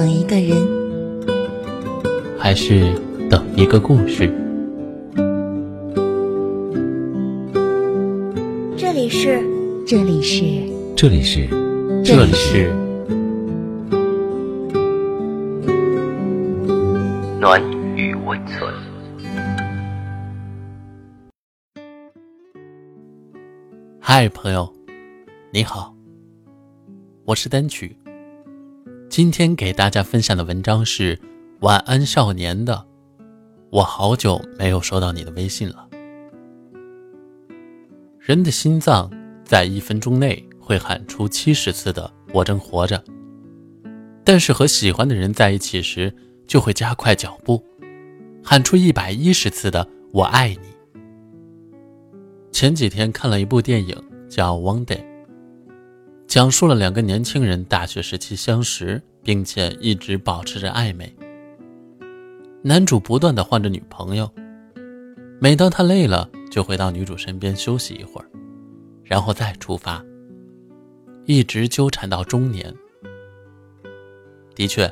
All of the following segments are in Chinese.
等一个人，还是等一个故事？这里是，这里是，这里是，这里是暖与温存。嗨，朋友，你好，我是单曲。今天给大家分享的文章是《晚安少年》的。我好久没有收到你的微信了。人的心脏在一分钟内会喊出七十次的“我正活着”，但是和喜欢的人在一起时，就会加快脚步，喊出一百一十次的“我爱你”。前几天看了一部电影，叫《One Day》。讲述了两个年轻人大学时期相识，并且一直保持着暧昧。男主不断的换着女朋友，每当他累了，就回到女主身边休息一会儿，然后再出发，一直纠缠到中年。的确，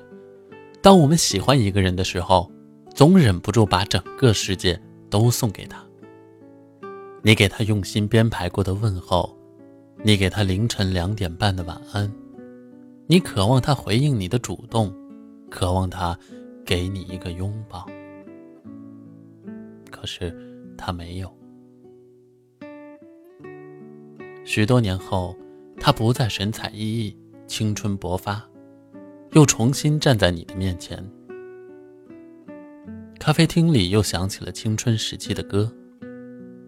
当我们喜欢一个人的时候，总忍不住把整个世界都送给他。你给他用心编排过的问候。你给他凌晨两点半的晚安，你渴望他回应你的主动，渴望他给你一个拥抱，可是他没有。许多年后，他不再神采奕奕、青春勃发，又重新站在你的面前。咖啡厅里又响起了青春时期的歌，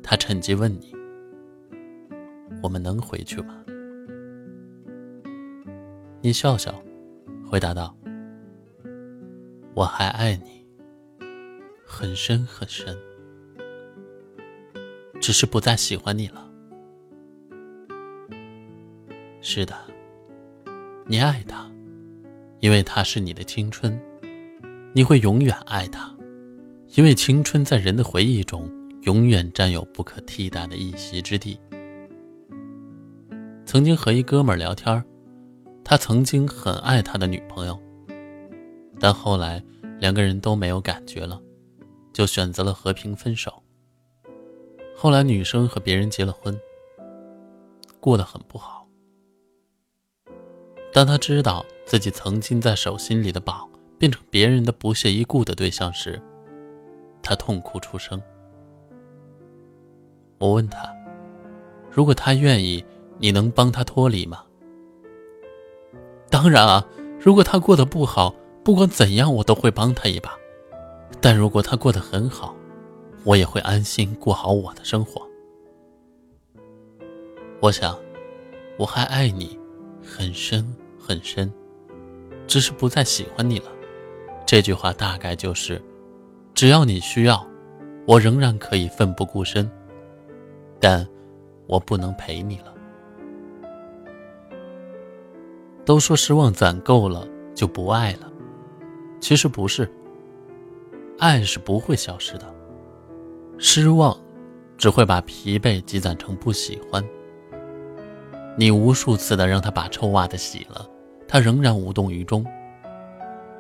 他趁机问你。我们能回去吗？你笑笑，回答道：“我还爱你，很深很深，只是不再喜欢你了。”是的，你爱他，因为他是你的青春，你会永远爱他，因为青春在人的回忆中永远占有不可替代的一席之地。曾经和一哥们聊天他曾经很爱他的女朋友，但后来两个人都没有感觉了，就选择了和平分手。后来女生和别人结了婚，过得很不好。当他知道自己曾经在手心里的宝变成别人的不屑一顾的对象时，他痛哭出声。我问他，如果他愿意。你能帮他脱离吗？当然啊，如果他过得不好，不管怎样，我都会帮他一把。但如果他过得很好，我也会安心过好我的生活。我想，我还爱你，很深很深，只是不再喜欢你了。这句话大概就是，只要你需要，我仍然可以奋不顾身，但我不能陪你了。都说失望攒够了就不爱了，其实不是。爱是不会消失的，失望只会把疲惫积攒成不喜欢。你无数次的让他把臭袜子洗了，他仍然无动于衷。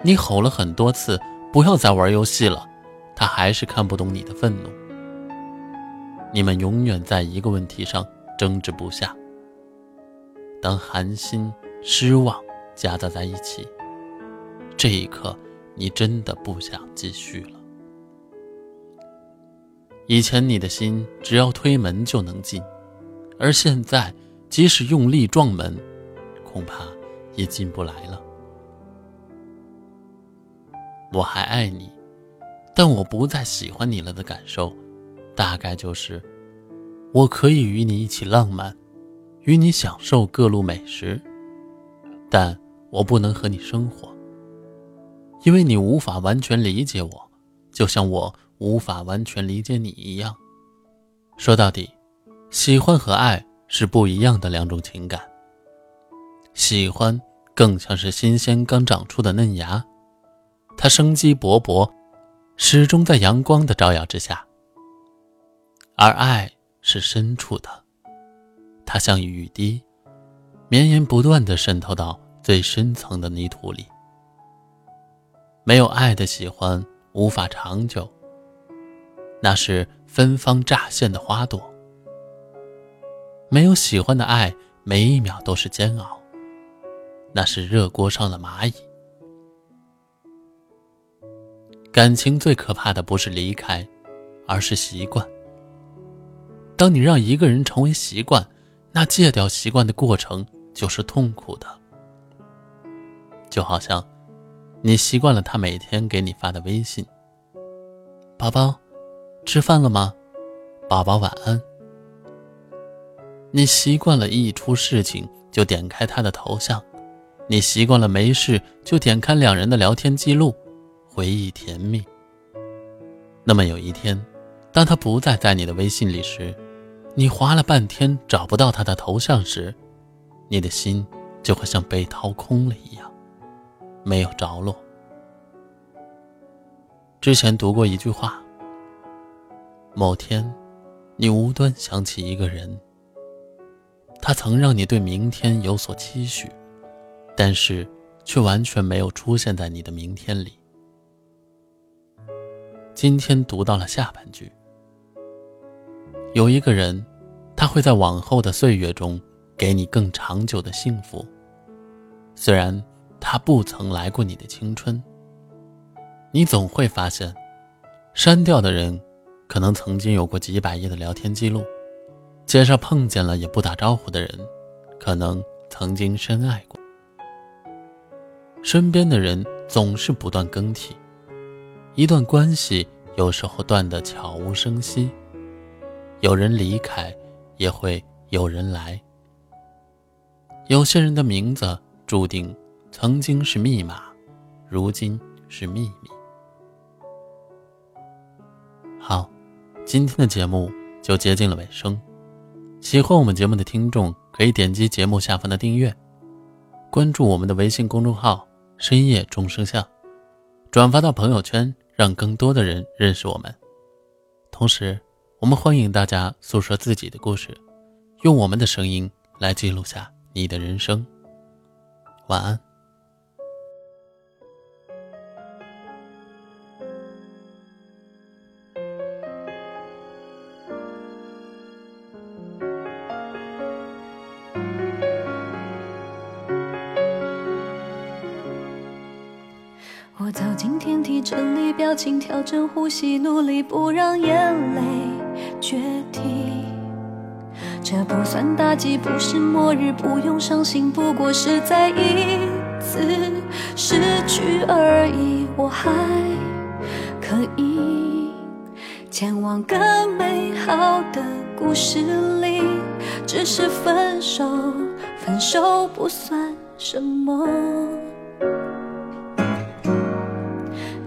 你吼了很多次不要再玩游戏了，他还是看不懂你的愤怒。你们永远在一个问题上争执不下。当寒心。失望夹杂在一起，这一刻，你真的不想继续了。以前你的心只要推门就能进，而现在即使用力撞门，恐怕也进不来了。我还爱你，但我不再喜欢你了的感受，大概就是：我可以与你一起浪漫，与你享受各路美食。但我不能和你生活，因为你无法完全理解我，就像我无法完全理解你一样。说到底，喜欢和爱是不一样的两种情感。喜欢更像是新鲜刚长出的嫩芽，它生机勃勃，始终在阳光的照耀之下；而爱是深处的，它像雨滴。绵延不断的渗透到最深层的泥土里，没有爱的喜欢无法长久，那是芬芳乍现的花朵；没有喜欢的爱，每一秒都是煎熬，那是热锅上的蚂蚁。感情最可怕的不是离开，而是习惯。当你让一个人成为习惯，那戒掉习惯的过程就是痛苦的。就好像，你习惯了他每天给你发的微信：“宝宝，吃饭了吗？宝宝晚安。”你习惯了一出事情就点开他的头像，你习惯了没事就点开两人的聊天记录，回忆甜蜜。那么有一天，当他不再在你的微信里时，你划了半天找不到他的头像时，你的心就会像被掏空了一样，没有着落。之前读过一句话：某天，你无端想起一个人，他曾让你对明天有所期许，但是却完全没有出现在你的明天里。今天读到了下半句。有一个人，他会在往后的岁月中给你更长久的幸福。虽然他不曾来过你的青春，你总会发现，删掉的人可能曾经有过几百页的聊天记录；街上碰见了也不打招呼的人，可能曾经深爱过。身边的人总是不断更替，一段关系有时候断得悄无声息。有人离开，也会有人来。有些人的名字注定曾经是密码，如今是秘密。好，今天的节目就接近了尾声。喜欢我们节目的听众可以点击节目下方的订阅，关注我们的微信公众号“深夜钟声像”，转发到朋友圈，让更多的人认识我们。同时。我们欢迎大家诉说自己的故事，用我们的声音来记录下你的人生。晚安。我走进电梯，整理表情，调整呼吸，努力不让眼泪。决堤，这不算打击，不是末日，不用伤心，不过是再一次失去而已。我还可以前往更美好的故事里，只是分手，分手不算什么。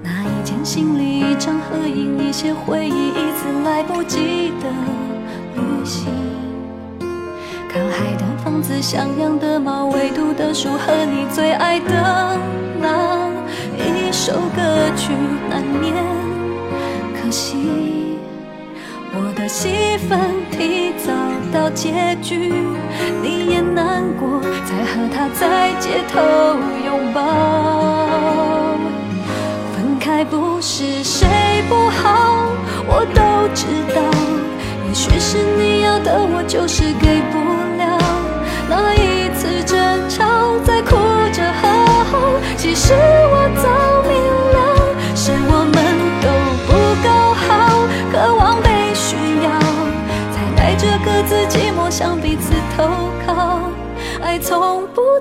那一件行李，一张合影，一些回忆，一次来不及。的旅行，靠海的房子，像养的猫，唯独的树和你最爱的那一首歌曲难免。可惜我的戏份提早到结局，你也难过，才和他在街头拥抱。分开不是谁不好，我都知道。也许是你要的，我就是给不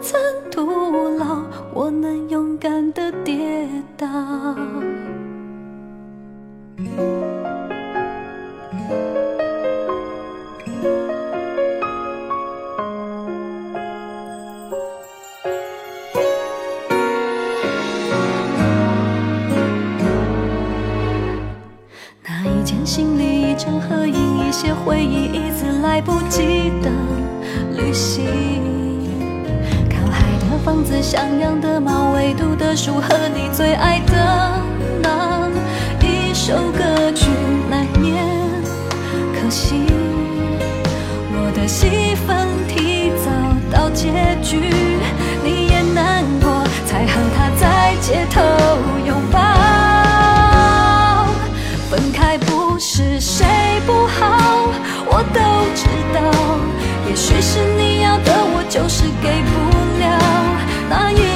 曾徒劳，我能勇敢的跌倒。那一件行李，一张合影，一些回忆，一次来不及的旅行。房子像样的猫唯独的书和你最爱的那一首歌曲难念可惜我的戏份提早到结局你也难过才和他在街头拥抱。分开不是谁不好我都知道也许是你要的我就是给不那一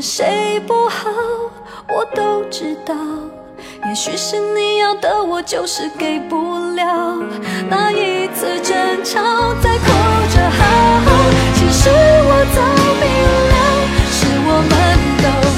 谁不好我都知道。也许是你要的我就是给不了。那一次争吵在哭着好其实我早明了是我们都